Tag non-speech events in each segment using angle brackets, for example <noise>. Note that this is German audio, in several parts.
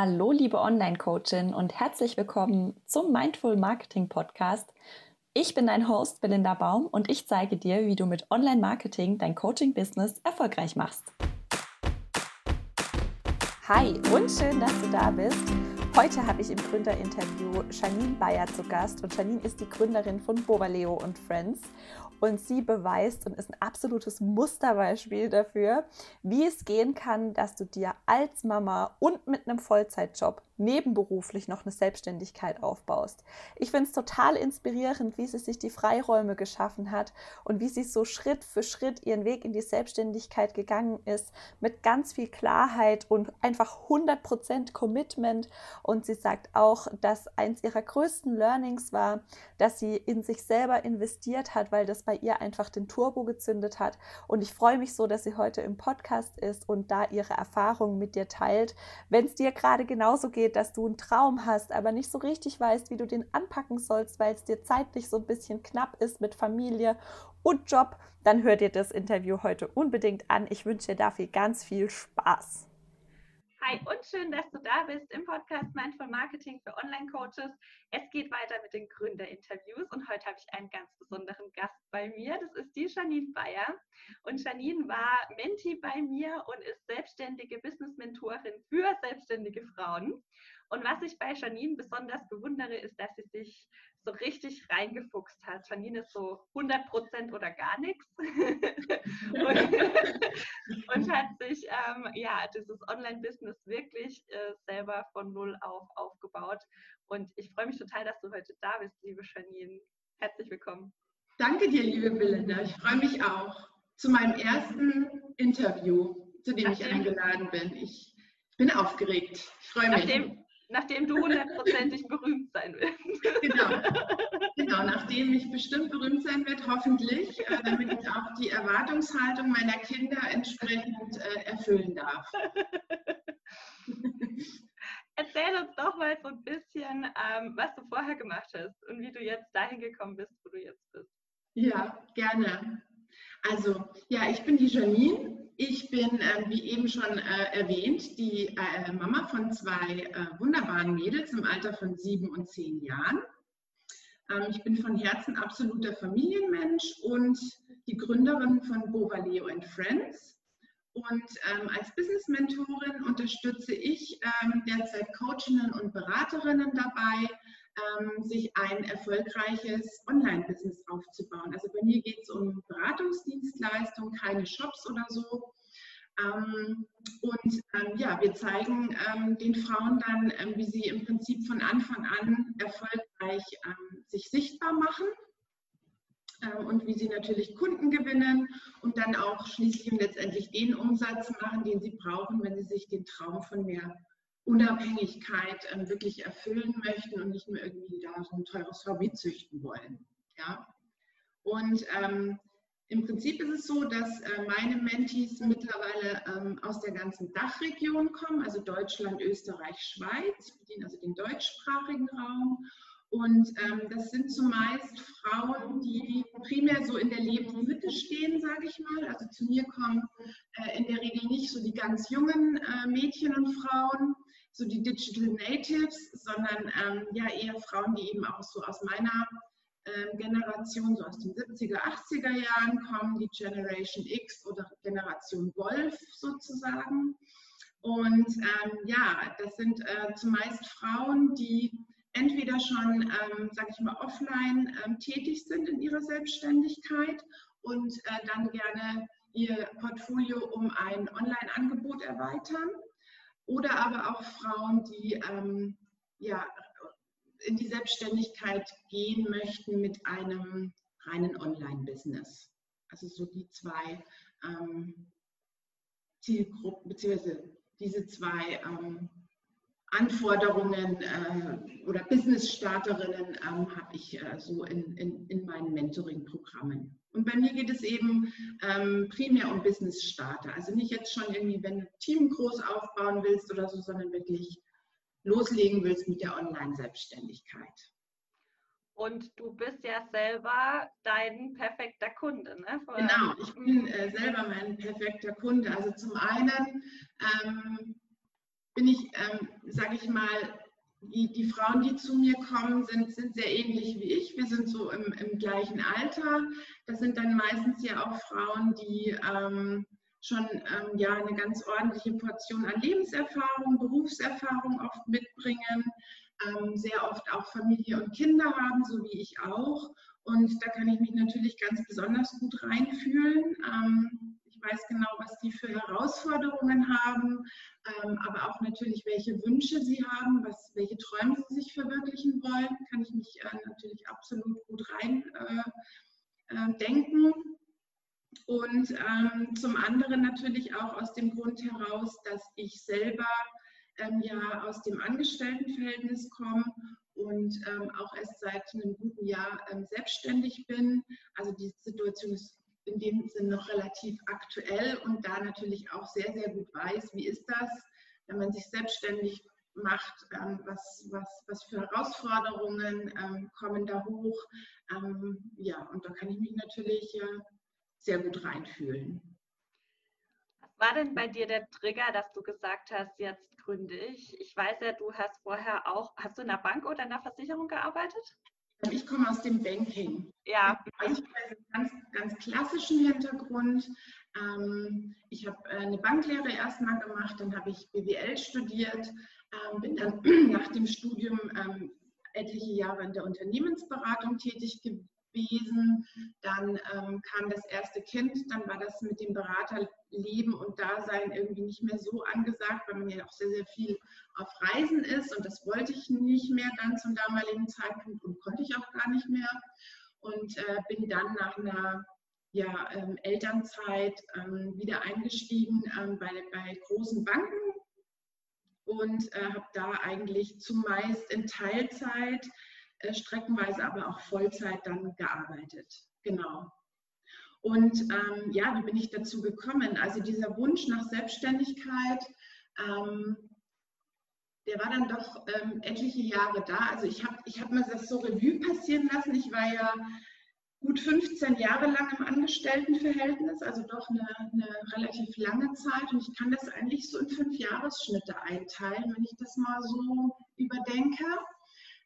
Hallo, liebe Online-Coachin und herzlich willkommen zum Mindful Marketing Podcast. Ich bin dein Host Belinda Baum und ich zeige dir, wie du mit Online-Marketing dein Coaching-Business erfolgreich machst. Hi und schön, dass du da bist. Heute habe ich im Gründerinterview Janine Bayer zu Gast und Janine ist die Gründerin von Bobaleo und Friends und sie beweist und ist ein absolutes Musterbeispiel dafür, wie es gehen kann, dass du dir als Mama und mit einem Vollzeitjob nebenberuflich noch eine Selbstständigkeit aufbaust. Ich finde es total inspirierend, wie sie sich die Freiräume geschaffen hat und wie sie so Schritt für Schritt ihren Weg in die Selbstständigkeit gegangen ist, mit ganz viel Klarheit und einfach 100% Commitment. Und sie sagt auch, dass eins ihrer größten Learnings war, dass sie in sich selber investiert hat, weil das bei ihr einfach den Turbo gezündet hat. Und ich freue mich so, dass sie heute im Podcast ist und da ihre Erfahrungen mit dir teilt. Wenn es dir gerade genauso geht, dass du einen Traum hast, aber nicht so richtig weißt, wie du den anpacken sollst, weil es dir zeitlich so ein bisschen knapp ist mit Familie und Job, dann hör dir das Interview heute unbedingt an. Ich wünsche dir dafür ganz viel Spaß. Hi und schön, dass du da bist im Podcast Mindful Marketing für Online-Coaches. Es geht weiter mit den Gründerinterviews und heute habe ich einen ganz besonderen Gast bei mir. Das ist die Janine Bayer. Und Janine war Menti bei mir und ist selbstständige Business-Mentorin für selbstständige Frauen. Und was ich bei Janine besonders bewundere, ist, dass sie sich so richtig reingefuchst hat. Janine ist so 100% oder gar nichts <laughs> und, <laughs> und, hat sich ähm, ja dieses Online-Business wirklich äh, selber von null auf aufgebaut. Und ich freue mich total, dass du heute da bist, liebe Janine. Herzlich willkommen. Danke dir, liebe Belinda. Ich freue mich auch zu meinem ersten Interview, zu dem nachdem, ich eingeladen bin. Ich bin aufgeregt. Ich freue mich. Nachdem, nachdem du hundertprozentig berühmt sein willst. Genau. genau, nachdem ich bestimmt berühmt sein werde, hoffentlich, äh, damit ich auch die Erwartungshaltung meiner Kinder entsprechend äh, erfüllen darf. Erzähl uns doch mal so ein bisschen, ähm, was du vorher gemacht hast und wie du jetzt dahin gekommen bist, wo du jetzt bist. Ja, gerne. Also, ja, ich bin die Janine. Ich bin, äh, wie eben schon äh, erwähnt, die äh, Mama von zwei äh, wunderbaren Mädels im Alter von sieben und zehn Jahren. Ähm, ich bin von Herzen absoluter Familienmensch und die Gründerin von Bovaleo and Friends. Und ähm, als Business-Mentorin unterstütze ich ähm, derzeit Coachinnen und Beraterinnen dabei, ähm, sich ein erfolgreiches Online-Business aufzubauen. Also bei mir geht es um Beratungsdienstleistungen, keine Shops oder so. Ähm, und ähm, ja, wir zeigen ähm, den Frauen dann, ähm, wie sie im Prinzip von Anfang an erfolgreich ähm, sich sichtbar machen und wie sie natürlich Kunden gewinnen und dann auch schließlich und letztendlich den Umsatz machen, den sie brauchen, wenn sie sich den Traum von mehr Unabhängigkeit ähm, wirklich erfüllen möchten und nicht mehr irgendwie da so ein teures Hobby züchten wollen. Ja? Und ähm, im Prinzip ist es so, dass äh, meine Mentees mittlerweile ähm, aus der ganzen Dachregion kommen, also Deutschland, Österreich, Schweiz, bedienen also den deutschsprachigen Raum. Und ähm, das sind zumeist Frauen, die primär so in der Lebensmitte stehen, sage ich mal. Also zu mir kommen äh, in der Regel nicht so die ganz jungen äh, Mädchen und Frauen, so die Digital Natives, sondern ähm, ja eher Frauen, die eben auch so aus meiner ähm, Generation, so aus den 70er, 80er Jahren kommen, die Generation X oder Generation Golf sozusagen. Und ähm, ja, das sind äh, zumeist Frauen, die entweder schon, ähm, sage ich mal, offline ähm, tätig sind in ihrer Selbstständigkeit und äh, dann gerne ihr Portfolio um ein Online-Angebot erweitern oder aber auch Frauen, die ähm, ja, in die Selbstständigkeit gehen möchten mit einem reinen Online-Business. Also so die zwei ähm, Zielgruppen, beziehungsweise diese zwei ähm, Anforderungen äh, oder Business-Starterinnen ähm, habe ich äh, so in, in, in meinen Mentoring-Programmen. Und bei mir geht es eben ähm, primär um Business-Starter. Also nicht jetzt schon irgendwie, wenn du Team groß aufbauen willst oder so, sondern wirklich loslegen willst mit der Online-Selbstständigkeit. Und du bist ja selber dein perfekter Kunde, ne? Von genau, ich bin äh, selber mein perfekter Kunde. Also zum einen ähm, bin ich, ähm, sage ich mal, die, die Frauen, die zu mir kommen, sind, sind sehr ähnlich wie ich. Wir sind so im, im gleichen Alter. Das sind dann meistens ja auch Frauen, die ähm, schon ähm, ja, eine ganz ordentliche Portion an Lebenserfahrung, Berufserfahrung oft mitbringen, ähm, sehr oft auch Familie und Kinder haben, so wie ich auch. Und da kann ich mich natürlich ganz besonders gut reinfühlen. Ich weiß genau, was die für Herausforderungen haben, ähm, aber auch natürlich, welche Wünsche sie haben, was, welche Träume sie sich verwirklichen wollen, kann ich mich äh, natürlich absolut gut rein äh, äh, denken. Und ähm, zum anderen natürlich auch aus dem Grund heraus, dass ich selber ähm, ja aus dem Angestelltenverhältnis komme und ähm, auch erst seit einem guten Jahr ähm, selbstständig bin. Also die Situation ist in dem Sinne noch relativ aktuell und da natürlich auch sehr, sehr gut weiß, wie ist das, wenn man sich selbstständig macht, ähm, was, was, was für Herausforderungen ähm, kommen da hoch. Ähm, ja, und da kann ich mich natürlich äh, sehr gut reinfühlen. Was war denn bei dir der Trigger, dass du gesagt hast, jetzt gründe ich? Ich weiß ja, du hast vorher auch, hast du in der Bank oder in der Versicherung gearbeitet? Ich komme aus dem Banking. Ja. Also ich habe einen ganz, ganz klassischen Hintergrund. Ähm, ich habe äh, eine Banklehre erstmal gemacht, dann habe ich BWL studiert, ähm, bin dann <clears throat> nach dem Studium ähm, etliche Jahre in der Unternehmensberatung tätig gewesen. Dann kam das erste Kind, dann war das mit dem Beraterleben und Dasein irgendwie nicht mehr so angesagt, weil man ja auch sehr, sehr viel auf Reisen ist und das wollte ich nicht mehr dann zum damaligen Zeitpunkt und konnte ich auch gar nicht mehr. Und äh, bin dann nach einer ja, ähm, Elternzeit ähm, wieder eingestiegen ähm, bei, bei großen Banken und äh, habe da eigentlich zumeist in Teilzeit äh, streckenweise aber auch Vollzeit dann gearbeitet. Genau. Und ähm, ja, wie bin ich dazu gekommen? Also dieser Wunsch nach Selbstständigkeit, ähm, der war dann doch ähm, etliche Jahre da. Also ich habe ich hab mir das so Revue passieren lassen. Ich war ja gut 15 Jahre lang im Angestelltenverhältnis, also doch eine, eine, relativ lange Zeit. Und ich kann das eigentlich so in fünf Jahresschnitte einteilen, wenn ich das mal so überdenke.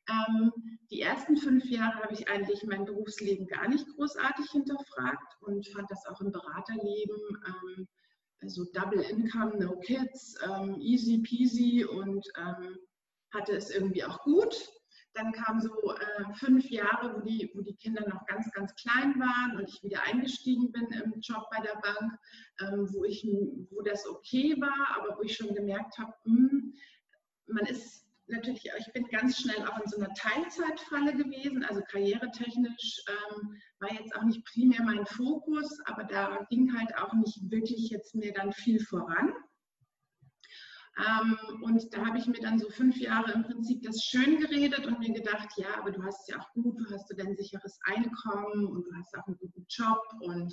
Ähm, die ersten fünf Jahre habe ich eigentlich mein Berufsleben gar nicht großartig hinterfragt und fand das auch im Beraterleben ähm, so Double Income, No Kids, ähm, easy peasy und hatte es irgendwie auch gut. Dann kamen so äh, fünf Jahre, wo die, wo die Kinder noch ganz, ganz klein waren und ich wieder eingestiegen bin im Job bei der Bank, wo, ich, wo das okay war, aber wo ich schon gemerkt habe, hm, man ist natürlich, ich bin ganz schnell auch in so einer Teilzeitfalle gewesen, also karrieretechnisch ähm, war jetzt auch nicht primär mein Fokus, aber da ging halt auch nicht wirklich jetzt mir dann viel voran. Ähm, und da habe ich mir dann so fünf Jahre im Prinzip das schön geredet und mir gedacht, ja, aber du hast es ja auch gut, du hast du dein sicheres Einkommen und du hast auch einen guten Job und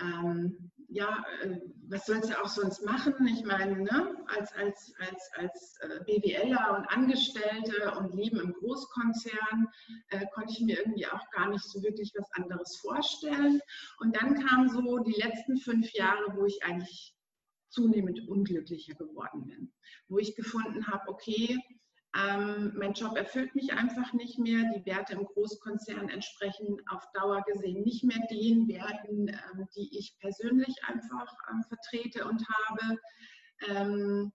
ähm, ja, äh, was sollst du auch sonst machen? Ich meine, ne, als, als, als, als äh, BWLer und Angestellte und Leben im Großkonzern äh, konnte ich mir irgendwie auch gar nicht so wirklich was anderes vorstellen. Und dann kamen so die letzten fünf Jahre, wo ich eigentlich zunehmend unglücklicher geworden bin, wo ich gefunden habe, okay, ähm, mein Job erfüllt mich einfach nicht mehr. Die Werte im Großkonzern entsprechen auf Dauer gesehen nicht mehr den Werten, ähm, die ich persönlich einfach ähm, vertrete und habe. Ähm,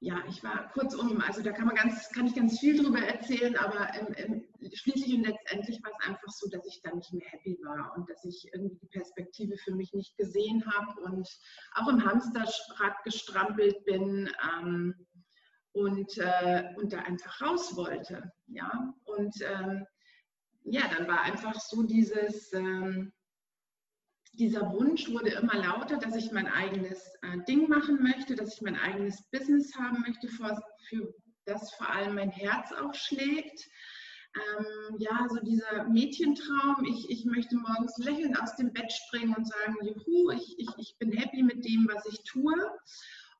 ja, ich war kurzum, also da kann man ganz, kann ich ganz viel drüber erzählen, aber schließlich und letztendlich war es einfach so, dass ich da nicht mehr happy war und dass ich irgendwie die Perspektive für mich nicht gesehen habe und auch im Hamsterrad gestrampelt bin. Und, äh, und da einfach raus wollte. Ja? Und ähm, ja, dann war einfach so dieses, ähm, dieser Wunsch wurde immer lauter, dass ich mein eigenes äh, Ding machen möchte, dass ich mein eigenes Business haben möchte, für, für das vor allem mein Herz auch schlägt. Ähm, ja, so dieser Mädchentraum, ich, ich möchte morgens lächelnd aus dem Bett springen und sagen, juhu, ich, ich, ich bin happy mit dem, was ich tue.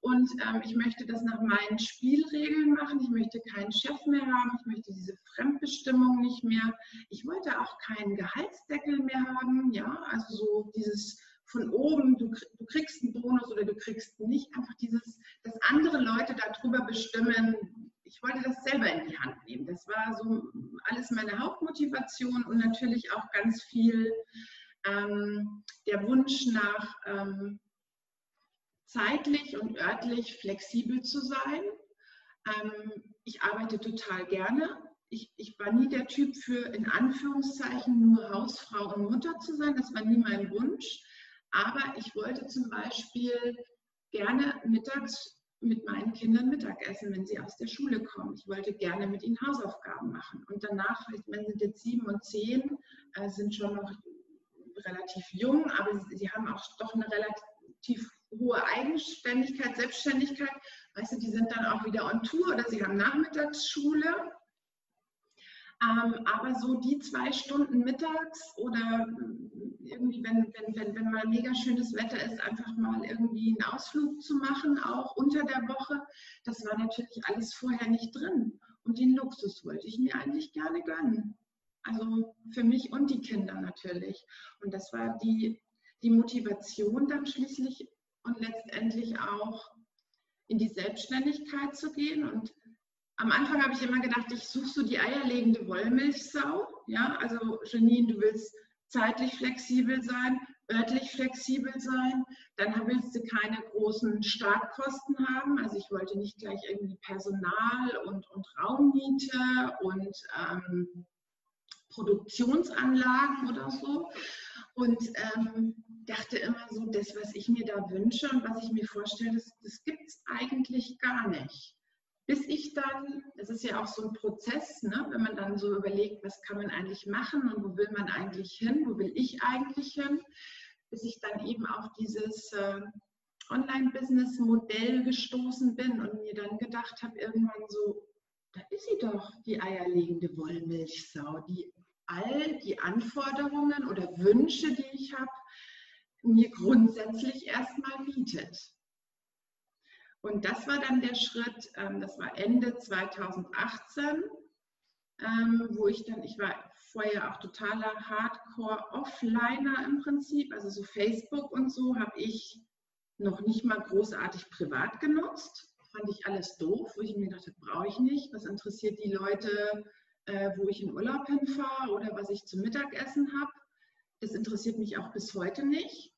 Und ähm, ich möchte das nach meinen Spielregeln machen. Ich möchte keinen Chef mehr haben. Ich möchte diese Fremdbestimmung nicht mehr. Ich wollte auch keinen Gehaltsdeckel mehr haben. Ja, also so dieses von oben, du, du kriegst einen Bonus oder du kriegst nicht. Einfach dieses, dass andere Leute darüber bestimmen. Ich wollte das selber in die Hand nehmen. Das war so alles meine Hauptmotivation und natürlich auch ganz viel ähm, der Wunsch nach ähm, zeitlich und örtlich flexibel zu sein. Ähm, ich arbeite total gerne. Ich, ich, war nie der Typ für in Anführungszeichen nur Hausfrau und Mutter zu sein. Das war nie mein Wunsch. Aber ich wollte zum Beispiel gerne mittags mit meinen Kindern Mittagessen, wenn sie aus der Schule kommen. Ich wollte gerne mit ihnen Hausaufgaben machen. Und danach, wenn sie jetzt sieben und zehn, äh, sind schon noch relativ jung, aber sie, sie haben auch doch eine relativ hohe Eigenständigkeit, Selbstständigkeit. Weißt du, die sind dann auch wieder on Tour oder sie haben Nachmittagsschule. Ähm, aber so die zwei Stunden mittags oder irgendwie, wenn, wenn, wenn, wenn mal mega schönes Wetter ist, einfach mal irgendwie einen Ausflug zu machen, auch unter der Woche, das war natürlich alles vorher nicht drin. Und den Luxus wollte ich mir eigentlich gerne gönnen. Also für mich und die Kinder natürlich. Und das war die, die Motivation dann schließlich und letztendlich auch in die Selbstständigkeit zu gehen. Und am Anfang habe ich immer gedacht, ich suche so die eierlegende Wollmilchsau. Ja, also Janine, du willst zeitlich flexibel sein, örtlich flexibel sein. Dann willst du keine großen Startkosten haben. Also ich wollte nicht gleich irgendwie Personal und, und Raummiete und ähm, Produktionsanlagen oder so. Und ähm, dachte immer so, das, was ich mir da wünsche und was ich mir vorstelle, das, das gibt es eigentlich gar nicht. Bis ich dann, das ist ja auch so ein Prozess, ne, wenn man dann so überlegt, was kann man eigentlich machen und wo will man eigentlich hin, wo will ich eigentlich hin, bis ich dann eben auf dieses äh, Online-Business-Modell gestoßen bin und mir dann gedacht habe, irgendwann so, da ist sie doch, die eierlegende Wollmilchsau, die all die Anforderungen oder Wünsche, die ich habe, mir grundsätzlich erstmal bietet. Und das war dann der Schritt, ähm, das war Ende 2018, ähm, wo ich dann, ich war vorher auch totaler Hardcore-Offliner im Prinzip, also so Facebook und so habe ich noch nicht mal großartig privat genutzt. Fand ich alles doof, wo ich mir dachte, brauche ich nicht. Was interessiert die Leute, äh, wo ich in Urlaub hinfahre oder was ich zum Mittagessen habe. Das interessiert mich auch bis heute nicht.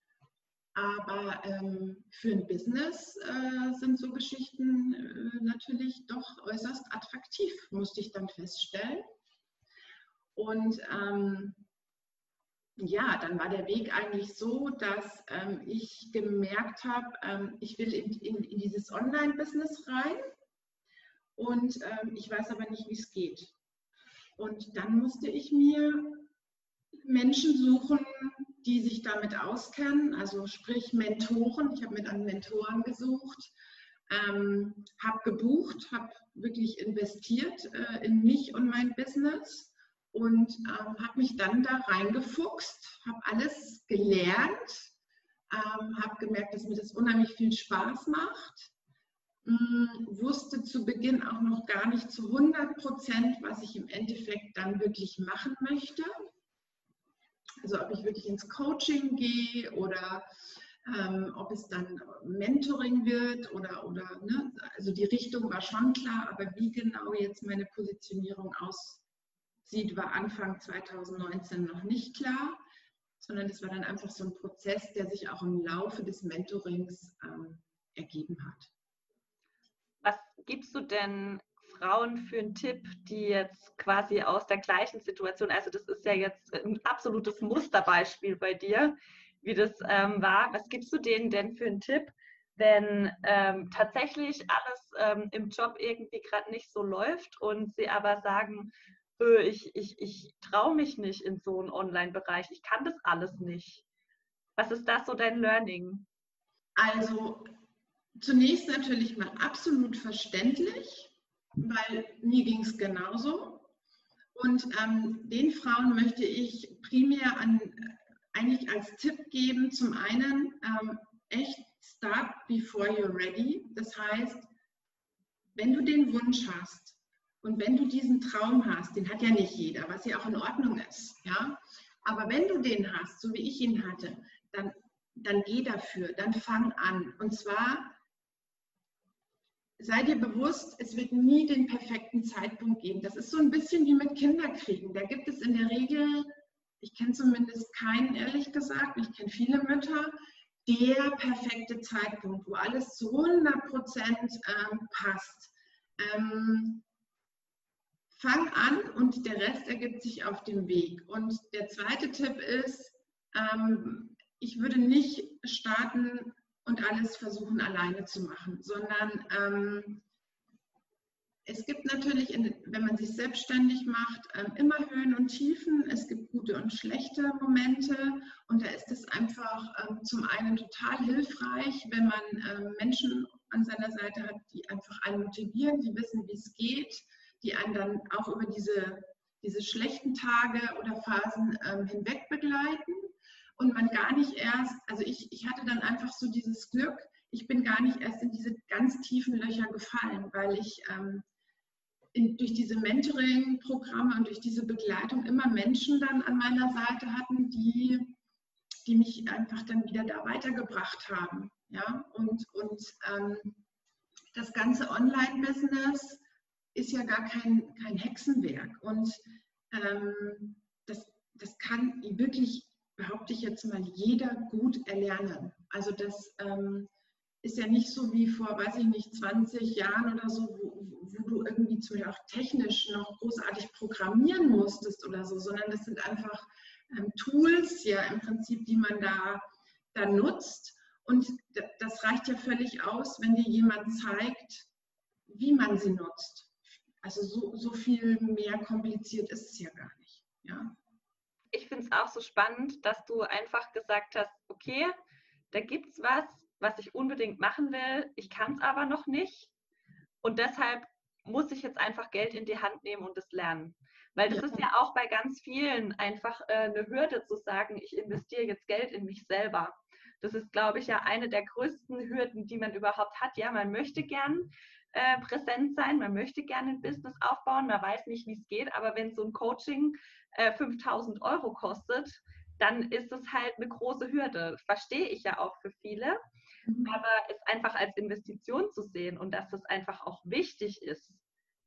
Aber ähm, für ein Business äh, sind so Geschichten äh, natürlich doch äußerst attraktiv, musste ich dann feststellen. Und ähm, ja, dann war der Weg eigentlich so, dass ähm, ich gemerkt habe, ähm, ich will in, in, in dieses Online-Business rein und ähm, ich weiß aber nicht, wie es geht. Und dann musste ich mir Menschen suchen, die sich damit auskennen, also sprich Mentoren. Ich habe mir dann Mentoren gesucht, ähm, habe gebucht, habe wirklich investiert äh, in mich und mein Business und ähm, habe mich dann da reingefuchst, habe alles gelernt, ähm, habe gemerkt, dass mir das unheimlich viel Spaß macht hm, wusste zu Beginn auch noch gar nicht zu 100 Prozent, was ich im Endeffekt dann wirklich machen möchte. Also ob ich wirklich ins Coaching gehe oder ähm, ob es dann Mentoring wird oder, oder ne? also die Richtung war schon klar, aber wie genau jetzt meine Positionierung aussieht, war Anfang 2019 noch nicht klar, sondern es war dann einfach so ein Prozess, der sich auch im Laufe des Mentorings ähm, ergeben hat gibst du denn Frauen für einen Tipp, die jetzt quasi aus der gleichen Situation, also das ist ja jetzt ein absolutes Musterbeispiel bei dir, wie das ähm, war. Was gibst du denen denn für einen Tipp, wenn ähm, tatsächlich alles ähm, im Job irgendwie gerade nicht so läuft und sie aber sagen, ich, ich, ich traue mich nicht in so einen Online-Bereich, ich kann das alles nicht. Was ist das so dein Learning? Also zunächst natürlich mal absolut verständlich, weil mir ging es genauso. Und ähm, den Frauen möchte ich primär an, eigentlich als Tipp geben, zum einen ähm, echt start before you're ready. Das heißt, wenn du den Wunsch hast und wenn du diesen Traum hast, den hat ja nicht jeder, was ja auch in Ordnung ist, ja. Aber wenn du den hast, so wie ich ihn hatte, dann dann geh dafür, dann fang an. Und zwar sei dir bewusst, es wird nie den perfekten Zeitpunkt geben. Das ist so ein bisschen wie mit Kinderkriegen. Da gibt es in der Regel, ich kenne zumindest keinen, ehrlich gesagt, ich kenne viele Mütter, der perfekte Zeitpunkt, wo alles zu 100 Prozent ähm, passt. Ähm, fang an und der Rest ergibt sich auf dem Weg. Und der zweite Tipp ist, ähm, ich würde nicht starten und alles versuchen alleine zu machen, sondern ähm, es gibt natürlich, in, wenn man sich selbstständig macht, ähm, immer Höhen und Tiefen. Es gibt gute und schlechte Momente und da ist es einfach ähm, zum einen total hilfreich, wenn man ähm, Menschen an seiner Seite hat, die einfach einen motivieren, die wissen, wie es geht, die einen dann auch über diese, diese schlechten Tage oder Phasen ähm, hinweg begleiten und man gar nicht erst, also ich, ich hatte dann einfach so dieses Glück, ich bin gar nicht erst in diese ganz tiefen Löcher gefallen, weil ich ähm, in, durch diese Mentoring-Programme und durch diese Begleitung immer Menschen dann an meiner Seite hatten, die, die mich einfach dann wieder da weitergebracht haben. Ja? Und, und ähm, das ganze Online-Business ist ja gar kein, kein Hexenwerk. Und ähm, das, das kann wirklich, behaupte ich jetzt mal, jeder gut erlernen. Also das ähm, ist ja nicht so wie vor, weiß ich nicht, 20 Jahren oder so, wo, wo du irgendwie zum Beispiel auch technisch noch großartig programmieren musstest oder so, sondern das sind einfach ähm, Tools ja im Prinzip, die man da, da nutzt. Und das reicht ja völlig aus, wenn dir jemand zeigt, wie man sie nutzt. Also so, so viel mehr kompliziert ist es ja gar nicht. Ja. Ich finde es auch so spannend, dass du einfach gesagt hast, okay, da gibt es was, was ich unbedingt machen will, ich kann es aber noch nicht. Und deshalb muss ich jetzt einfach Geld in die Hand nehmen und es lernen. Weil das ist ja auch bei ganz vielen einfach äh, eine Hürde zu sagen, ich investiere jetzt Geld in mich selber. Das ist, glaube ich, ja eine der größten Hürden, die man überhaupt hat. Ja, man möchte gern äh, präsent sein, man möchte gerne ein Business aufbauen, man weiß nicht, wie es geht, aber wenn so ein Coaching äh, 5000 Euro kostet, dann ist es halt eine große Hürde. Verstehe ich ja auch für viele, mhm. aber es einfach als Investition zu sehen und dass es einfach auch wichtig ist,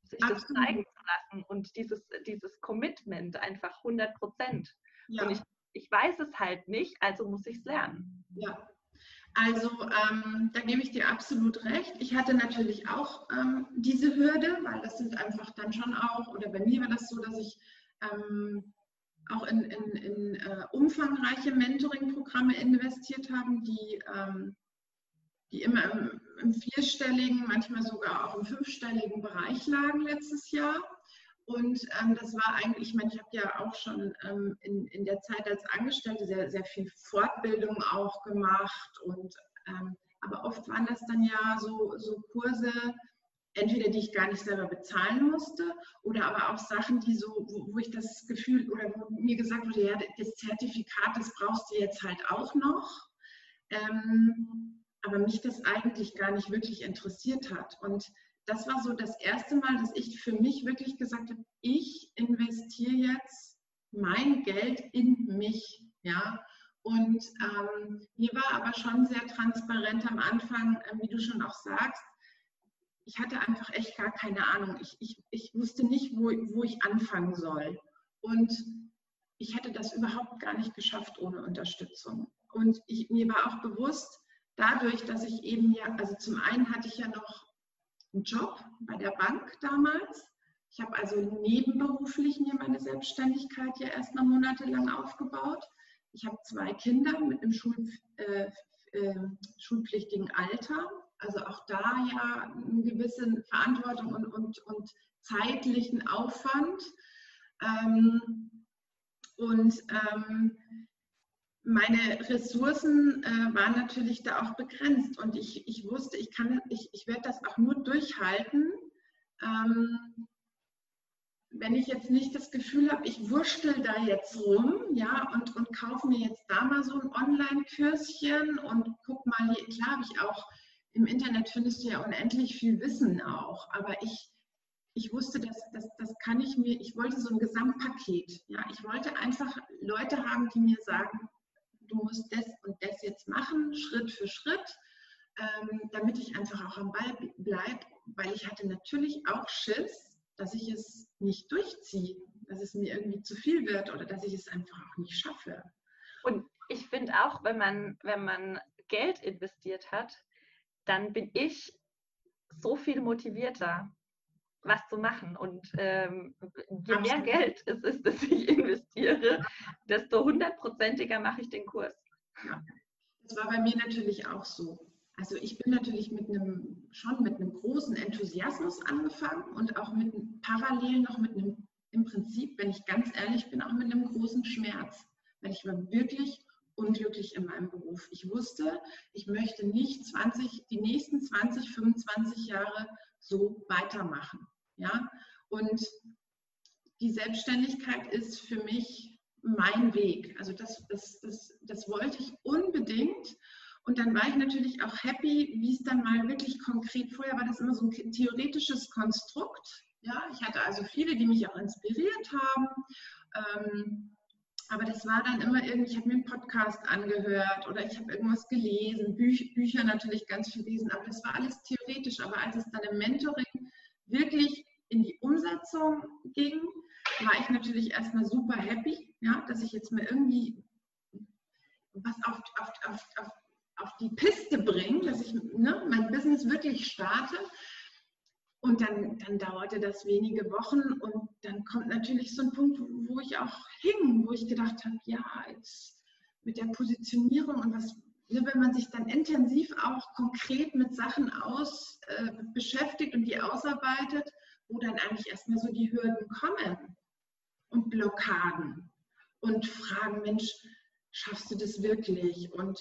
sich Absolut. das zeigen zu lassen und dieses, dieses Commitment einfach 100 Prozent. Ja. Und ich, ich weiß es halt nicht, also muss ich es lernen. Ja, also ähm, da gebe ich dir absolut recht. Ich hatte natürlich auch ähm, diese Hürde, weil das sind einfach dann schon auch, oder bei mir war das so, dass ich ähm, auch in, in, in äh, umfangreiche Mentoring-Programme investiert habe, die, ähm, die immer im, im vierstelligen, manchmal sogar auch im fünfstelligen Bereich lagen letztes Jahr. Und ähm, das war eigentlich, ich meine, ich habe ja auch schon ähm, in, in der Zeit als Angestellte sehr, sehr viel Fortbildung auch gemacht. Und, ähm, aber oft waren das dann ja so, so Kurse, entweder die ich gar nicht selber bezahlen musste oder aber auch Sachen, die so, wo, wo ich das Gefühl oder wo mir gesagt wurde, ja, das Zertifikat, das brauchst du jetzt halt auch noch. Ähm, aber mich das eigentlich gar nicht wirklich interessiert hat. Und das war so das erste Mal, dass ich für mich wirklich gesagt habe, ich investiere jetzt mein Geld in mich. Ja? Und ähm, mir war aber schon sehr transparent am Anfang, äh, wie du schon auch sagst, ich hatte einfach echt gar keine Ahnung. Ich, ich, ich wusste nicht, wo, wo ich anfangen soll. Und ich hätte das überhaupt gar nicht geschafft ohne Unterstützung. Und ich, mir war auch bewusst, dadurch, dass ich eben ja, also zum einen hatte ich ja noch einen Job bei der Bank damals. Ich habe also nebenberuflich mir meine Selbstständigkeit ja erst mal monatelang aufgebaut. Ich habe zwei Kinder mit einem Schul, äh, äh, schulpflichtigen Alter, also auch da ja eine gewisse Verantwortung und, und, und zeitlichen Aufwand. Ähm, und ähm, meine Ressourcen äh, waren natürlich da auch begrenzt und ich, ich wusste, ich ich, ich werde das auch nur durchhalten, ähm, wenn ich jetzt nicht das Gefühl habe, ich wurschtel da jetzt rum, ja, und, und kaufe mir jetzt da mal so ein Online-Kürschen und guck mal, hier, klar habe ich auch, im Internet findest du ja unendlich viel Wissen auch, aber ich, ich wusste, dass das, das kann ich mir, ich wollte so ein Gesamtpaket, ja, ich wollte einfach Leute haben, die mir sagen, du musst das und das jetzt machen, Schritt für Schritt, ähm, damit ich einfach auch am Ball bleibe, weil ich hatte natürlich auch Schiss, dass ich es nicht durchziehe, dass es mir irgendwie zu viel wird oder dass ich es einfach auch nicht schaffe. Und ich finde auch, wenn man, wenn man Geld investiert hat, dann bin ich so viel motivierter, was zu machen. Und ähm, je mehr Geld es ist, das ich investiere, desto hundertprozentiger mache ich den Kurs. Ja, das war bei mir natürlich auch so. Also ich bin natürlich mit einem, schon mit einem großen Enthusiasmus angefangen und auch mit parallel noch mit einem, im Prinzip, wenn ich ganz ehrlich bin, auch mit einem großen Schmerz. Weil ich war wirklich unglücklich in meinem Beruf. Ich wusste, ich möchte nicht 20, die nächsten 20, 25 Jahre so weitermachen. Ja? Und die Selbstständigkeit ist für mich mein Weg. Also das, das, das, das wollte ich unbedingt. Und dann war ich natürlich auch happy, wie es dann mal wirklich konkret, vorher war das immer so ein theoretisches Konstrukt. Ja, ich hatte also viele, die mich auch inspiriert haben. Ähm, aber das war dann immer irgendwie, ich habe mir einen Podcast angehört oder ich habe irgendwas gelesen, Büch, Bücher natürlich ganz viel lesen, aber das war alles theoretisch. Aber als es dann im Mentoring wirklich in die Umsetzung ging, war ich natürlich erstmal super happy, ja, dass ich jetzt mal irgendwie was auf, auf, auf, auf, auf die Piste bringe, dass ich ne, mein Business wirklich starte. Und dann, dann dauerte das wenige Wochen und dann kommt natürlich so ein Punkt, wo ich auch hing, wo ich gedacht habe, ja, jetzt mit der Positionierung und was, ne, wenn man sich dann intensiv auch konkret mit Sachen aus äh, beschäftigt und die ausarbeitet, wo dann eigentlich erstmal so die Hürden kommen und Blockaden und fragen, Mensch, schaffst du das wirklich? Und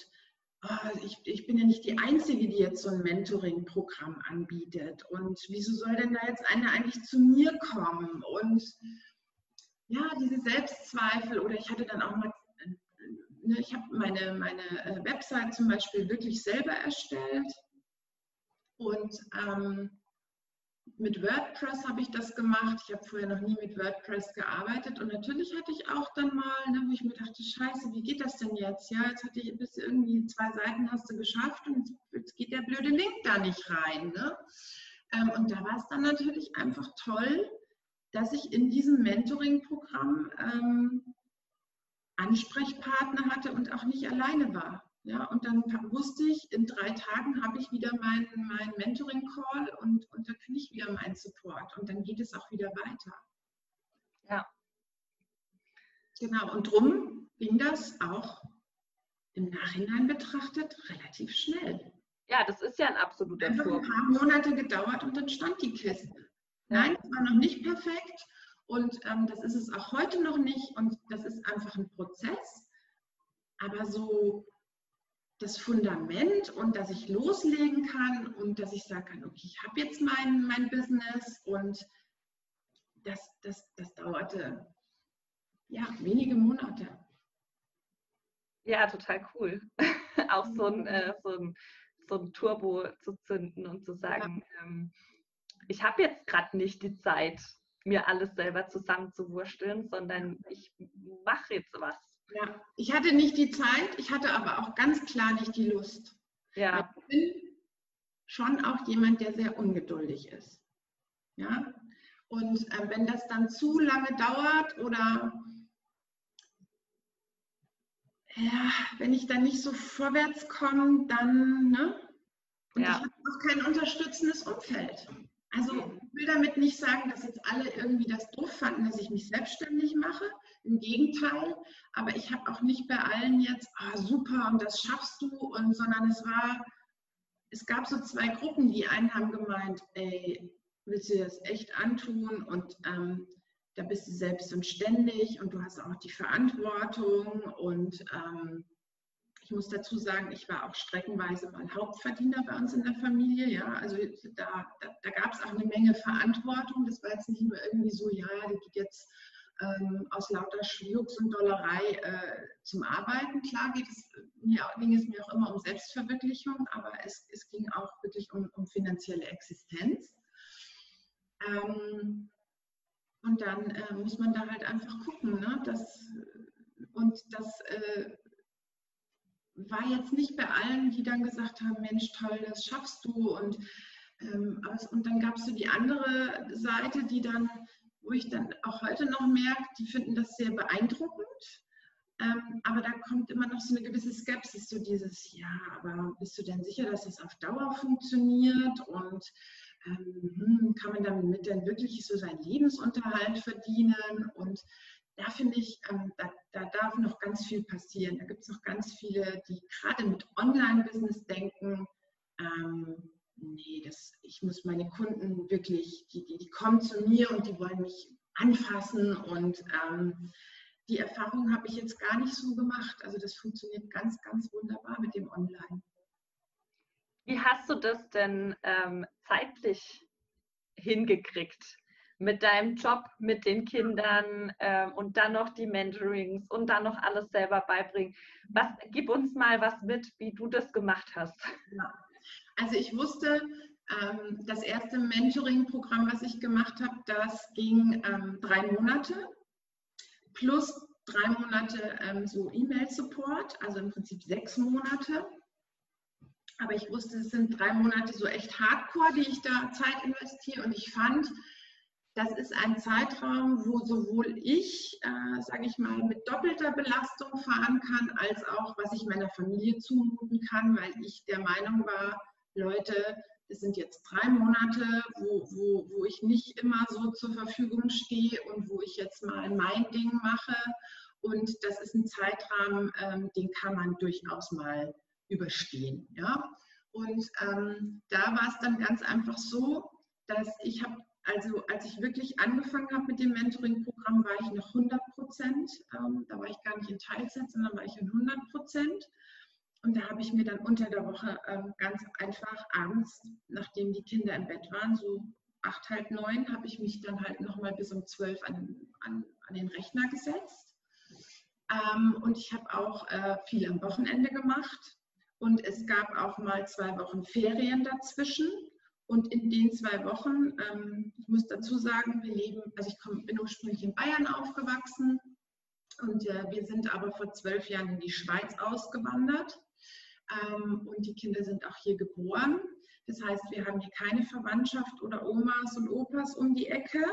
ich, ich bin ja nicht die Einzige, die jetzt so ein Mentoring-Programm anbietet. Und wieso soll denn da jetzt einer eigentlich zu mir kommen? Und ja, diese Selbstzweifel oder ich hatte dann auch mal, ne, ich habe meine, meine äh, Website zum Beispiel wirklich selber erstellt und ähm, mit WordPress habe ich das gemacht. Ich habe vorher noch nie mit WordPress gearbeitet und natürlich hatte ich auch dann mal, ne, wo ich mir dachte, scheiße, wie geht das denn jetzt? Ja, jetzt hatte ich bis irgendwie zwei Seiten hast du geschafft und jetzt geht der blöde Link da nicht rein. Ne? Ähm, und da war es dann natürlich einfach toll, dass ich in diesem Mentoring-Programm ähm, Ansprechpartner hatte und auch nicht alleine war. Ja, und dann wusste ich, in drei Tagen habe ich wieder meinen mein Mentoring-Call und, und dann kriege ich wieder meinen Support und dann geht es auch wieder weiter. Ja. Genau, und drum ging das auch im Nachhinein betrachtet relativ schnell. Ja, das ist ja ein absoluter Einfach ein paar Monate gedauert und dann stand die Kiste. Nein, es war noch nicht perfekt und ähm, das ist es auch heute noch nicht und das ist einfach ein Prozess. Aber so das Fundament und dass ich loslegen kann und dass ich sagen kann, okay, ich habe jetzt mein, mein Business und das, das, das dauerte ja wenige Monate. Ja, total cool. <laughs> Auch so ein, äh, so, ein, so ein Turbo zu zünden und zu sagen, ja. ähm, ich habe jetzt gerade nicht die Zeit, mir alles selber zusammenzuwursteln, sondern ich mache jetzt was. Ja, ich hatte nicht die Zeit, ich hatte aber auch ganz klar nicht die Lust. Ja. Ich bin schon auch jemand, der sehr ungeduldig ist. Ja, und äh, wenn das dann zu lange dauert oder ja, wenn ich dann nicht so vorwärts komme, dann, ne? Und ja. ich habe auch kein unterstützendes Umfeld. Also ich will damit nicht sagen, dass jetzt alle irgendwie das doof fanden, dass ich mich selbstständig mache. Im Gegenteil, aber ich habe auch nicht bei allen jetzt, ah super und das schaffst du, und, sondern es war, es gab so zwei Gruppen, die einen haben gemeint, ey, willst du dir das echt antun und ähm, da bist du selbst und ständig und du hast auch die Verantwortung und ähm, ich muss dazu sagen, ich war auch streckenweise mal Hauptverdiener bei uns in der Familie. Ja, also da, da, da gab es auch eine Menge Verantwortung. Das war jetzt nicht nur irgendwie so, ja, die geht jetzt ähm, aus lauter Schwierz und Dollerei äh, zum Arbeiten. Klar geht es, mir, ging es mir auch immer um Selbstverwirklichung, aber es, es ging auch wirklich um, um finanzielle Existenz. Ähm, und dann äh, muss man da halt einfach gucken, ne? dass, und das, äh, war jetzt nicht bei allen, die dann gesagt haben, Mensch, toll, das schaffst du. Und, ähm, und dann gab es so die andere Seite, die dann, wo ich dann auch heute noch merke, die finden das sehr beeindruckend. Ähm, aber da kommt immer noch so eine gewisse Skepsis, so dieses, ja, aber bist du denn sicher, dass das auf Dauer funktioniert? Und ähm, hm, kann man damit denn wirklich so seinen Lebensunterhalt verdienen? Und da finde ich, ähm, da, da, darf noch ganz viel passieren. Da gibt es noch ganz viele, die gerade mit Online-Business denken, ähm, nee, das, ich muss meine Kunden wirklich, die, die, die, kommen zu mir und die wollen mich anfassen und ähm, die Erfahrung habe ich jetzt gar nicht so gemacht. Also das funktioniert ganz, ganz wunderbar mit dem Online. Wie hast du das denn ähm, zeitlich hingekriegt? Mit deinem Job, mit den Kindern ähm, und dann noch die Mentorings und dann noch alles selber beibringen. Was, gib uns mal was mit, wie du das gemacht hast. Ja. Also ich wusste, ähm, das erste Mentoring-Programm, was ich gemacht habe, das ging ähm, drei Monate plus drei Monate ähm, so E-Mail-Support, also im Prinzip sechs Monate. Aber ich wusste, es sind drei Monate so echt hardcore, die ich da Zeit investiere. Und ich fand, das ist ein Zeitraum, wo sowohl ich, äh, sage ich mal, mit doppelter Belastung fahren kann, als auch, was ich meiner Familie zumuten kann, weil ich der Meinung war, Leute, es sind jetzt drei Monate, wo, wo, wo ich nicht immer so zur Verfügung stehe und wo ich jetzt mal mein Ding mache. Und das ist ein Zeitrahmen, ähm, den kann man durchaus mal überstehen. Ja? Und ähm, da war es dann ganz einfach so, dass ich habe, also als ich wirklich angefangen habe mit dem Mentoring-Programm, war ich noch 100 Prozent. Ähm, da war ich gar nicht in Teilzeit, sondern war ich in 100 Prozent. Und da habe ich mir dann unter der Woche ähm, ganz einfach abends, nachdem die Kinder im Bett waren, so acht, halb neun, habe ich mich dann halt nochmal bis um zwölf an, an, an den Rechner gesetzt. Ähm, und ich habe auch äh, viel am Wochenende gemacht. Und es gab auch mal zwei Wochen Ferien dazwischen. Und in den zwei Wochen, ähm, ich muss dazu sagen, wir leben, also ich komm, bin ursprünglich in Bayern aufgewachsen und äh, wir sind aber vor zwölf Jahren in die Schweiz ausgewandert. Ähm, und die Kinder sind auch hier geboren. Das heißt, wir haben hier keine Verwandtschaft oder Omas und Opas um die Ecke.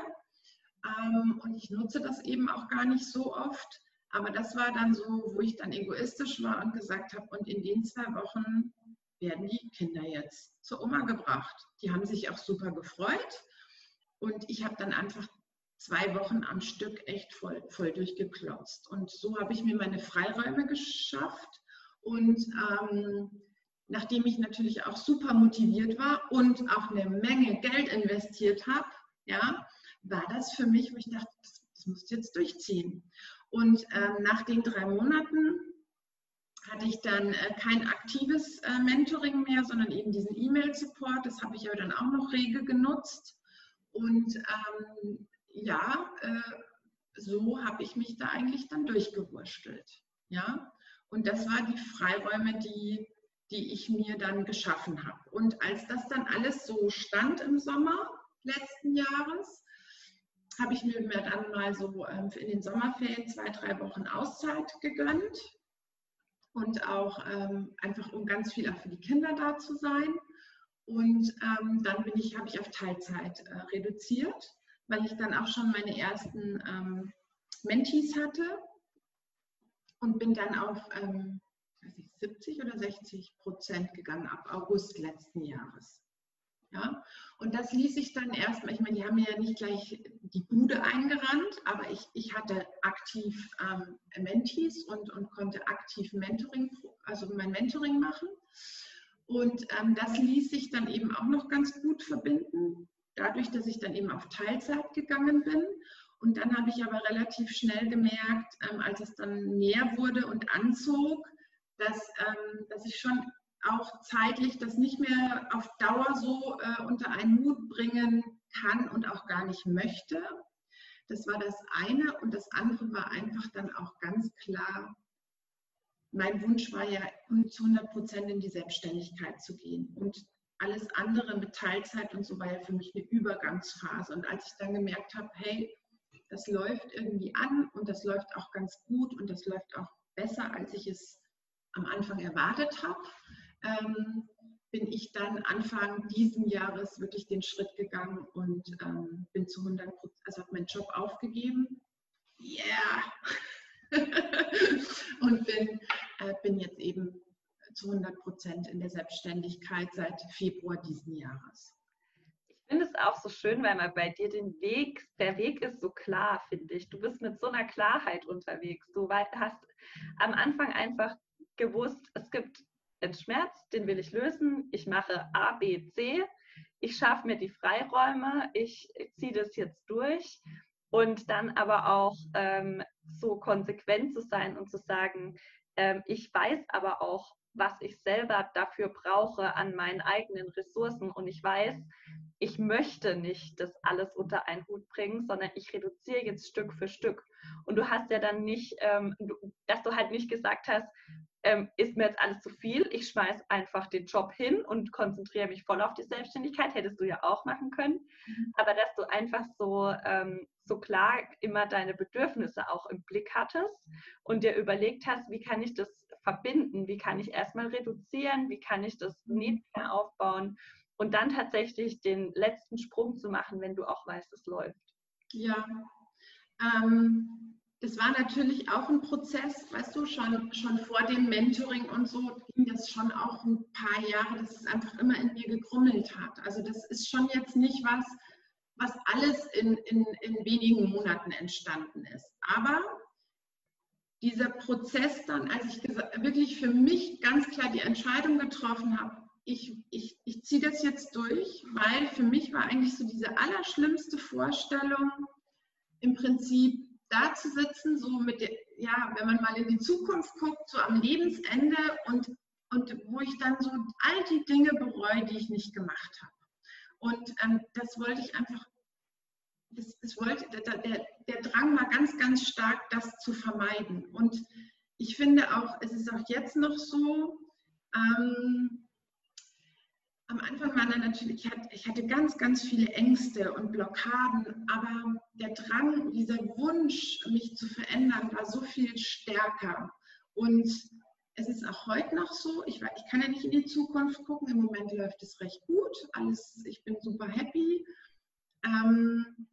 Ähm, und ich nutze das eben auch gar nicht so oft. Aber das war dann so, wo ich dann egoistisch war und gesagt habe, und in den zwei Wochen werden die Kinder jetzt zur Oma gebracht. Die haben sich auch super gefreut. Und ich habe dann einfach zwei Wochen am Stück echt voll, voll durchgeklotzt. Und so habe ich mir meine Freiräume geschafft und ähm, nachdem ich natürlich auch super motiviert war und auch eine Menge Geld investiert habe, ja, war das für mich, wo ich dachte, das, das musst du jetzt durchziehen. Und ähm, nach den drei Monaten hatte ich dann äh, kein aktives äh, Mentoring mehr, sondern eben diesen E-Mail-Support. Das habe ich aber dann auch noch rege genutzt. Und ähm, ja, äh, so habe ich mich da eigentlich dann durchgewurschtelt. Ja, und das waren die Freiräume, die, die ich mir dann geschaffen habe. Und als das dann alles so stand im Sommer letzten Jahres, habe ich mir dann mal so ähm, in den Sommerferien zwei, drei Wochen Auszeit gegönnt und auch ähm, einfach um ganz viel auch für die Kinder da zu sein. Und ähm, dann bin ich, habe ich auf Teilzeit äh, reduziert, weil ich dann auch schon meine ersten ähm, Mentees hatte und bin dann auf ähm, 70 oder 60 Prozent gegangen ab August letzten Jahres. Ja, und das ließ sich dann erstmal, ich meine, die haben mir ja nicht gleich die Bude eingerannt, aber ich, ich hatte aktiv ähm, Mentees und, und konnte aktiv Mentoring, also mein Mentoring machen. Und ähm, das ließ sich dann eben auch noch ganz gut verbinden, dadurch, dass ich dann eben auf Teilzeit gegangen bin und dann habe ich aber relativ schnell gemerkt, ähm, als es dann mehr wurde und anzog, dass, ähm, dass ich schon auch zeitlich das nicht mehr auf Dauer so äh, unter einen Hut bringen kann und auch gar nicht möchte. Das war das eine. Und das andere war einfach dann auch ganz klar, mein Wunsch war ja, zu 100 Prozent in die Selbstständigkeit zu gehen. Und alles andere mit Teilzeit und so war ja für mich eine Übergangsphase. Und als ich dann gemerkt habe, hey, das läuft irgendwie an und das läuft auch ganz gut und das läuft auch besser, als ich es am Anfang erwartet habe, ähm, bin ich dann Anfang diesen Jahres wirklich den Schritt gegangen und ähm, bin zu 100 Prozent, also habe meinen Job aufgegeben. Yeah! <laughs> und bin, äh, bin jetzt eben zu 100 Prozent in der Selbstständigkeit seit Februar diesen Jahres. Ich finde es auch so schön, weil man bei dir den Weg, der Weg ist so klar, finde ich. Du bist mit so einer Klarheit unterwegs. Du hast am Anfang einfach gewusst, es gibt einen Schmerz, den will ich lösen. Ich mache A, B, C. Ich schaffe mir die Freiräume. Ich ziehe das jetzt durch. Und dann aber auch ähm, so konsequent zu sein und zu sagen, ähm, ich weiß aber auch, was ich selber dafür brauche an meinen eigenen Ressourcen. Und ich weiß, ich möchte nicht das alles unter einen Hut bringen, sondern ich reduziere jetzt Stück für Stück. Und du hast ja dann nicht, ähm, dass du halt nicht gesagt hast, ähm, ist mir jetzt alles zu viel, ich schmeiße einfach den Job hin und konzentriere mich voll auf die Selbstständigkeit, hättest du ja auch machen können. Mhm. Aber dass du einfach so, ähm, so klar immer deine Bedürfnisse auch im Blick hattest und dir überlegt hast, wie kann ich das verbinden, wie kann ich erstmal reduzieren, wie kann ich das mhm. nebenher aufbauen und dann tatsächlich den letzten Sprung zu machen, wenn du auch weißt, es läuft. Ja, ähm, das war natürlich auch ein Prozess, weißt du, schon, schon vor dem Mentoring und so ging das schon auch ein paar Jahre, dass es einfach immer in mir gekrummelt hat. Also das ist schon jetzt nicht was, was alles in, in, in wenigen Monaten entstanden ist. Aber dieser Prozess dann, als ich wirklich für mich ganz klar die Entscheidung getroffen habe, ich, ich, ich ziehe das jetzt durch, weil für mich war eigentlich so diese allerschlimmste Vorstellung im Prinzip da zu sitzen, so mit ja, wenn man mal in die Zukunft guckt, so am Lebensende und, und wo ich dann so all die Dinge bereue, die ich nicht gemacht habe. Und ähm, das wollte ich einfach, das, das wollte, der, der, der Drang war ganz, ganz stark, das zu vermeiden. Und ich finde auch, es ist auch jetzt noch so, ähm, am Anfang war dann natürlich, ich hatte, ich hatte ganz, ganz viele Ängste und Blockaden, aber der Drang, dieser Wunsch, mich zu verändern, war so viel stärker. Und es ist auch heute noch so, ich, ich kann ja nicht in die Zukunft gucken, im Moment läuft es recht gut, alles, ich bin super happy. Ähm,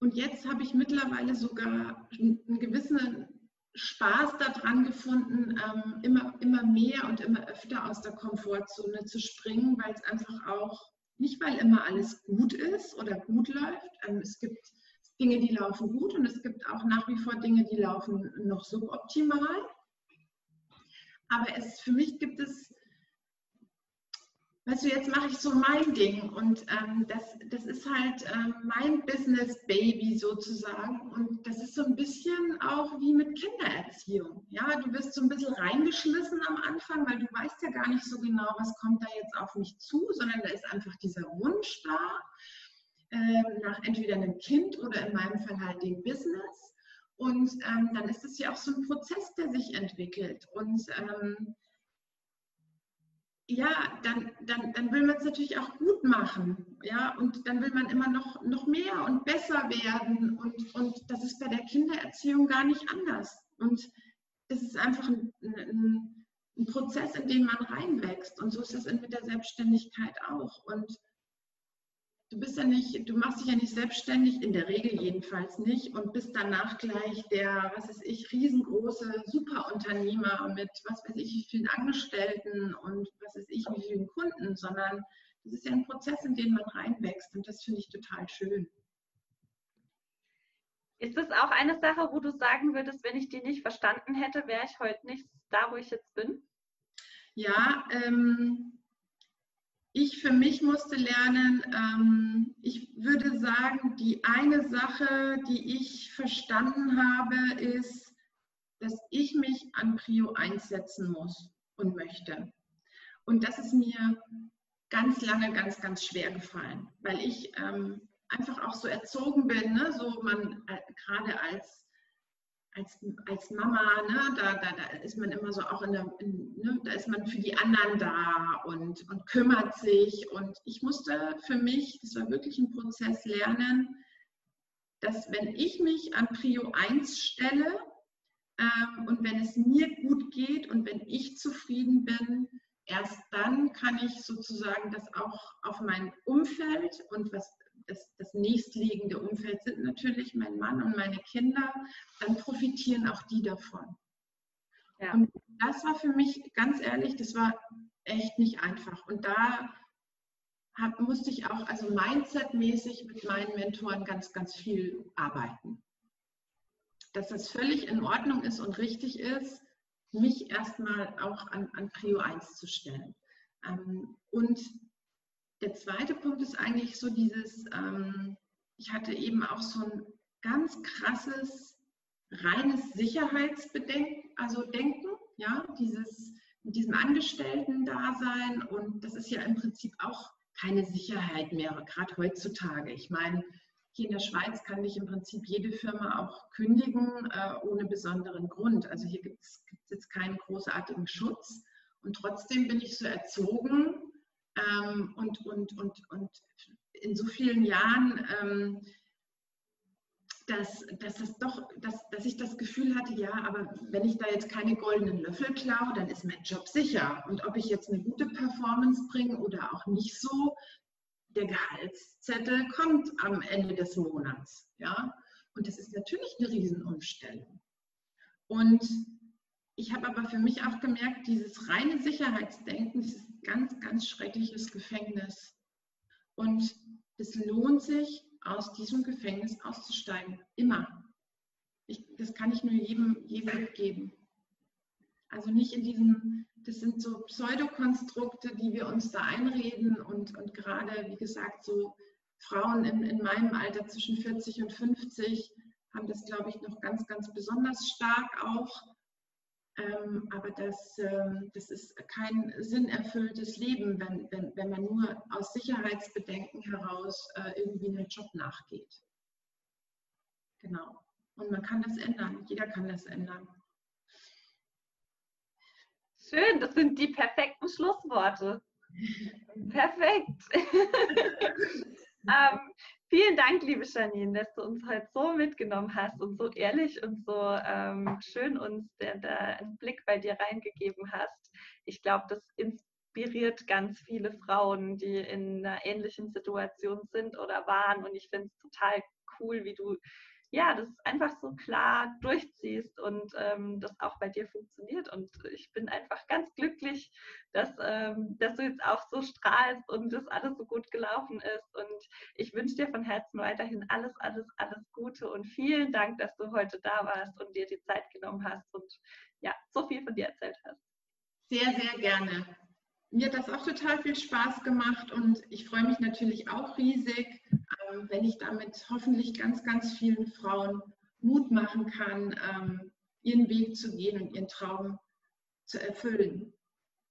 und jetzt habe ich mittlerweile sogar einen gewissen Spaß daran gefunden, ähm, immer, immer mehr und immer öfter aus der Komfortzone zu springen, weil es einfach auch, nicht weil immer alles gut ist oder gut läuft. Ähm, es gibt Dinge, die laufen gut und es gibt auch nach wie vor Dinge, die laufen noch suboptimal. Aber es, für mich gibt es weißt du, jetzt mache ich so mein Ding und ähm, das, das ist halt ähm, mein Business Baby sozusagen und das ist so ein bisschen auch wie mit Kindererziehung. Ja, du wirst so ein bisschen reingeschmissen am Anfang, weil du weißt ja gar nicht so genau, was kommt da jetzt auf mich zu, sondern da ist einfach dieser Wunsch da äh, nach entweder einem Kind oder in meinem Fall halt dem Business. Und ähm, dann ist es ja auch so ein Prozess, der sich entwickelt. Und ähm, ja, dann, dann, dann will man es natürlich auch gut machen. Ja, und dann will man immer noch, noch mehr und besser werden. Und, und das ist bei der Kindererziehung gar nicht anders. Und das ist einfach ein, ein, ein Prozess, in den man reinwächst. Und so ist es mit der Selbstständigkeit auch. Und du bist ja nicht, du machst dich ja nicht selbstständig, in der Regel jedenfalls nicht, und bist danach gleich der, was weiß ich, riesengroße Superunternehmer mit, was weiß ich, wie vielen Angestellten und was weiß ich, wie vielen Kunden, sondern das ist ja ein Prozess, in den man reinwächst und das finde ich total schön. Ist das auch eine Sache, wo du sagen würdest, wenn ich die nicht verstanden hätte, wäre ich heute nicht da, wo ich jetzt bin? Ja, ähm, ich für mich musste lernen, ähm, ich würde sagen, die eine Sache, die ich verstanden habe, ist, dass ich mich an Prio einsetzen muss und möchte. Und das ist mir ganz lange ganz, ganz schwer gefallen, weil ich ähm, einfach auch so erzogen bin, ne? so man äh, gerade als als, als Mama, ne, da, da, da ist man immer so auch in der, in, ne, da ist man für die anderen da und, und kümmert sich. Und ich musste für mich, das war wirklich ein Prozess, lernen, dass wenn ich mich an Prio 1 stelle, Ähm, und wenn es mir gut geht und wenn ich zufrieden bin, erst dann kann ich sozusagen das auch auf mein Umfeld und was das, das nächstliegende Umfeld sind natürlich mein Mann und meine Kinder, dann profitieren auch die davon. Ja. Und das war für mich, ganz ehrlich, das war echt nicht einfach. Und da hab, musste ich auch, also mindsetmäßig mit meinen Mentoren ganz, ganz viel arbeiten. Dass das völlig in Ordnung ist und richtig ist, mich erstmal auch an, an Prio 1 zu stellen. Ähm, und der zweite Punkt ist eigentlich so dieses, ähm, ich hatte eben auch so ein ganz krasses, reines Sicherheitsbedenken, also Denken, ja, dieses mit diesem Angestellten-Dasein und das ist ja im Prinzip auch keine Sicherheit mehr, gerade heutzutage. Ich meine, hier in der Schweiz kann dich im Prinzip jede Firma auch kündigen äh, ohne besonderen Grund. Also hier gibt es jetzt keinen großartigen Schutz. Und trotzdem bin ich so erzogen ähm, und, und, und, und in so vielen Jahren, ähm, dass, dass, das doch, dass, dass ich das Gefühl hatte, ja, aber wenn ich da jetzt keine goldenen Löffel klaue, dann ist mein Job sicher. Und ob ich jetzt eine gute Performance bringe oder auch nicht so, der Gehaltszettel kommt am Ende des Monats. Ja? Und das ist natürlich eine Riesenumstellung. Und ich habe aber für mich auch gemerkt, dieses reine Sicherheitsdenken, dieses ganz, ganz schreckliches Gefängnis. Und es lohnt sich, aus diesem Gefängnis auszusteigen. Immer. Ich, das kann ich nur jedem, jedem geben. Also nicht in diesem das sind so Pseudokonstrukte, die wir uns da einreden und, und gerade, wie gesagt, so Frauen in, in meinem Alter zwischen 40 und 50 haben das, glaube ich, noch ganz, ganz besonders stark auch. Ähm, aber das, ähm, das ist kein sinnerfülltes Leben, wenn, wenn, wenn man nur aus Sicherheitsbedenken heraus äh, irgendwie einen Job nachgeht. Genau. Und man kann das ändern. Jeder kann das ändern. Schön, das sind die perfekten Schlussworte. <laughs> Perfekt. <laughs> ähm, vielen Dank, liebe Janine, dass du uns heute so mitgenommen hast und so ehrlich und so ähm, schön uns der, der einen Blick bei dir reingegeben hast. Ich glaube, das inspiriert ganz viele Frauen, die in einer ähnlichen Situation sind oder waren. Und ich finde es total cool, wie du ja, das einfach so klar durchziehst und ähm, das auch bei dir funktioniert. Und ich bin einfach ganz glücklich, dass, ähm, dass du jetzt auch so strahlst und das alles so gut gelaufen ist. Und ich wünsche dir von Herzen weiterhin alles, alles, alles Gute und vielen Dank, dass du heute da warst und dir die Zeit genommen hast und ja, so viel von dir erzählt hast. Sehr, sehr gerne. Mir hat das auch total viel Spaß gemacht und ich freue mich natürlich auch riesig, wenn ich damit hoffentlich ganz, ganz vielen Frauen Mut machen kann, ähm, ihren Weg zu gehen und ihren Traum zu erfüllen.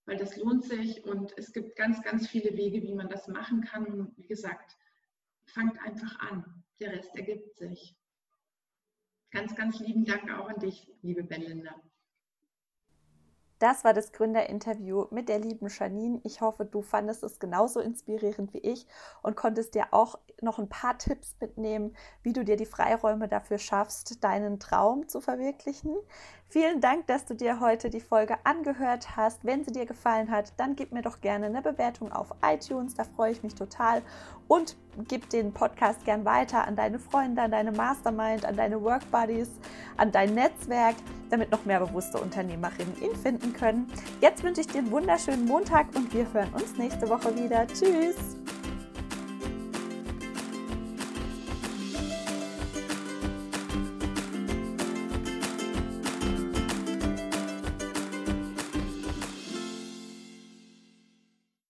Weil das lohnt sich und es gibt ganz, ganz viele Wege, wie man das machen kann. Und wie gesagt, fangt einfach an. Der Rest ergibt sich. Ganz, ganz lieben Dank auch an dich, liebe Belinda. Das war das Gründerinterview mit der lieben Janine. Ich hoffe, du fandest es genauso inspirierend wie ich und konntest dir auch noch ein paar Tipps mitnehmen, wie du dir die Freiräume dafür schaffst, deinen Traum zu verwirklichen. Vielen Dank, dass du dir heute die Folge angehört hast. Wenn sie dir gefallen hat, dann gib mir doch gerne eine Bewertung auf iTunes. Da freue ich mich total. Und gib den Podcast gern weiter an deine Freunde, an deine Mastermind, an deine Work Buddies, an dein Netzwerk, damit noch mehr bewusste Unternehmerinnen ihn finden können. Jetzt wünsche ich dir einen wunderschönen Montag und wir hören uns nächste Woche wieder. Tschüss!